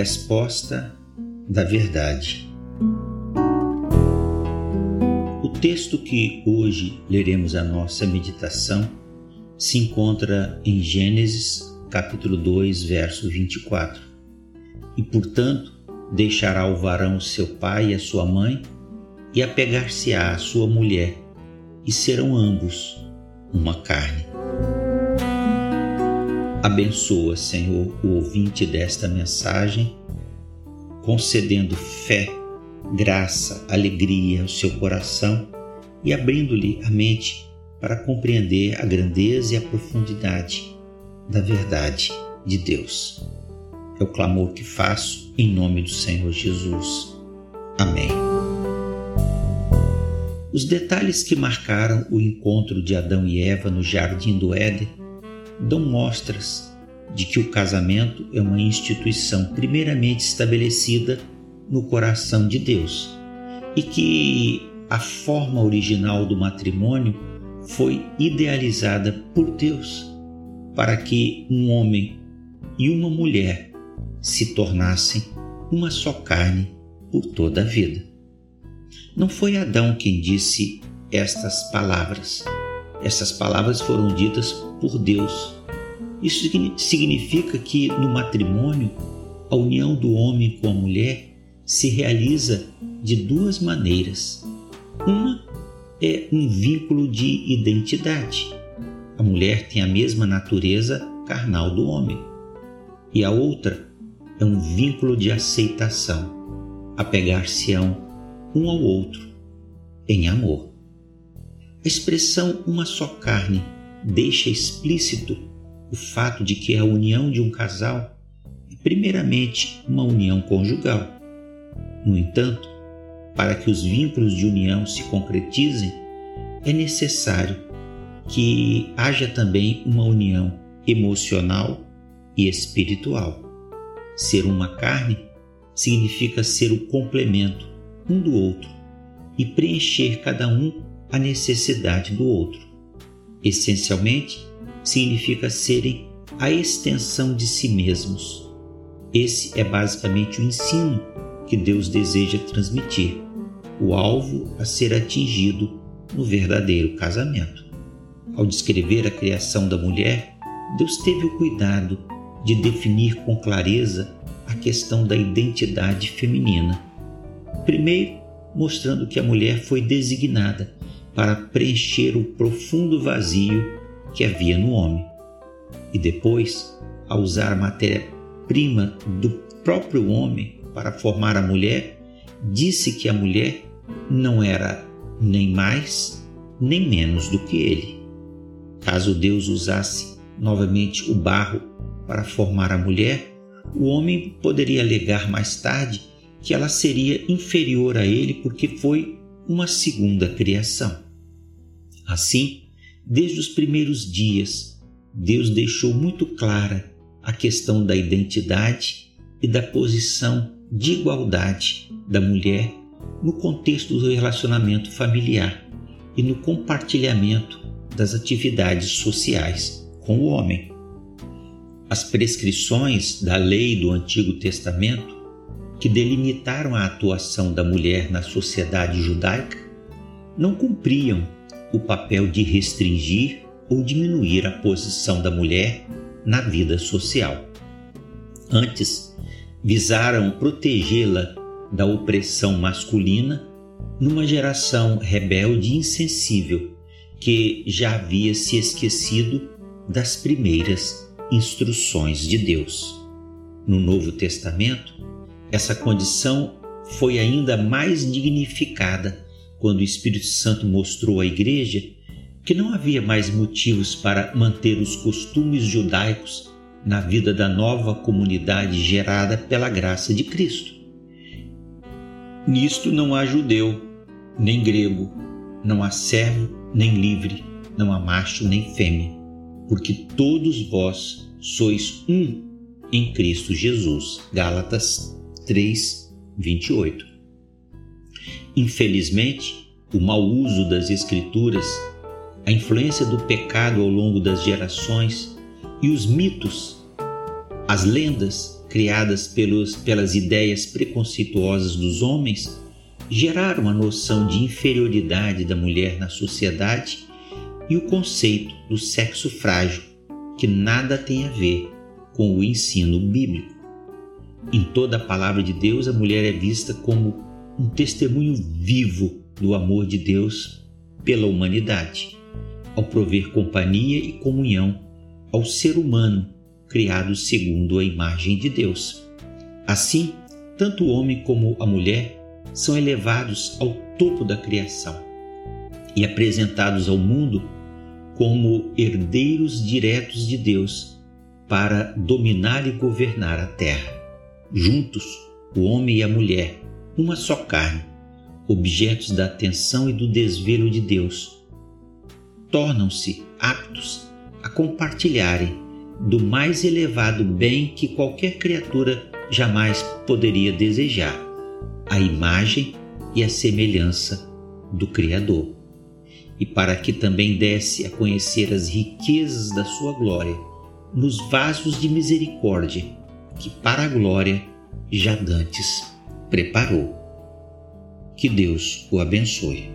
resposta da verdade. O texto que hoje leremos a nossa meditação se encontra em Gênesis, capítulo 2, verso 24. E, portanto, deixará o varão seu pai e a sua mãe, e apegar-se-á à sua mulher, e serão ambos uma carne. Abençoa, Senhor, o ouvinte desta mensagem, concedendo fé, graça, alegria ao seu coração e abrindo-lhe a mente para compreender a grandeza e a profundidade da verdade de Deus. É o clamor que faço em nome do Senhor Jesus. Amém. Os detalhes que marcaram o encontro de Adão e Eva no jardim do Éden dão mostras de que o casamento é uma instituição primeiramente estabelecida no coração de Deus e que a forma original do matrimônio foi idealizada por Deus para que um homem e uma mulher se tornassem uma só carne por toda a vida. Não foi Adão quem disse estas palavras. Essas palavras foram ditas por Deus. Isso significa que no matrimônio, a união do homem com a mulher se realiza de duas maneiras. Uma é um vínculo de identidade. A mulher tem a mesma natureza carnal do homem. E a outra é um vínculo de aceitação, apegar-se-ão um ao outro em amor. A expressão uma só carne deixa explícito o fato de que a união de um casal é primeiramente uma união conjugal. No entanto, para que os vínculos de união se concretizem, é necessário que haja também uma união emocional e espiritual. Ser uma carne significa ser o complemento um do outro e preencher cada um a necessidade do outro. Essencialmente, significa serem a extensão de si mesmos. Esse é basicamente o ensino que Deus deseja transmitir, o alvo a ser atingido no verdadeiro casamento. Ao descrever a criação da mulher, Deus teve o cuidado de definir com clareza a questão da identidade feminina. Primeiro, mostrando que a mulher foi designada para preencher o profundo vazio que havia no homem. E depois, ao usar a matéria-prima do próprio homem para formar a mulher, disse que a mulher não era nem mais nem menos do que ele. Caso Deus usasse novamente o barro para formar a mulher, o homem poderia alegar mais tarde que ela seria inferior a ele porque foi uma segunda criação. Assim, desde os primeiros dias, Deus deixou muito clara a questão da identidade e da posição de igualdade da mulher no contexto do relacionamento familiar e no compartilhamento das atividades sociais com o homem. As prescrições da lei do Antigo Testamento, que delimitaram a atuação da mulher na sociedade judaica, não cumpriam o papel de restringir ou diminuir a posição da mulher na vida social. Antes, visaram protegê-la da opressão masculina numa geração rebelde e insensível que já havia se esquecido das primeiras instruções de Deus. No Novo Testamento, essa condição foi ainda mais dignificada quando o Espírito Santo mostrou à Igreja que não havia mais motivos para manter os costumes judaicos na vida da nova comunidade gerada pela graça de Cristo. Nisto não há judeu, nem grego, não há servo, nem livre, não há macho, nem fêmea, porque todos vós sois um em Cristo Jesus. Gálatas 3, 28. Infelizmente, o mau uso das Escrituras, a influência do pecado ao longo das gerações e os mitos, as lendas criadas pelos, pelas ideias preconceituosas dos homens, geraram a noção de inferioridade da mulher na sociedade e o conceito do sexo frágil, que nada tem a ver com o ensino bíblico. Em toda a palavra de Deus, a mulher é vista como um testemunho vivo do amor de Deus pela humanidade, ao prover companhia e comunhão ao ser humano criado segundo a imagem de Deus. Assim, tanto o homem como a mulher são elevados ao topo da criação e apresentados ao mundo como herdeiros diretos de Deus para dominar e governar a terra. Juntos, o homem e a mulher, uma só carne, objetos da atenção e do desvelo de Deus, tornam-se aptos a compartilharem do mais elevado bem que qualquer criatura jamais poderia desejar, a imagem e a semelhança do Criador. E para que também desse a conhecer as riquezas da sua glória nos vasos de misericórdia que para a glória já dantes preparou. Que Deus o abençoe.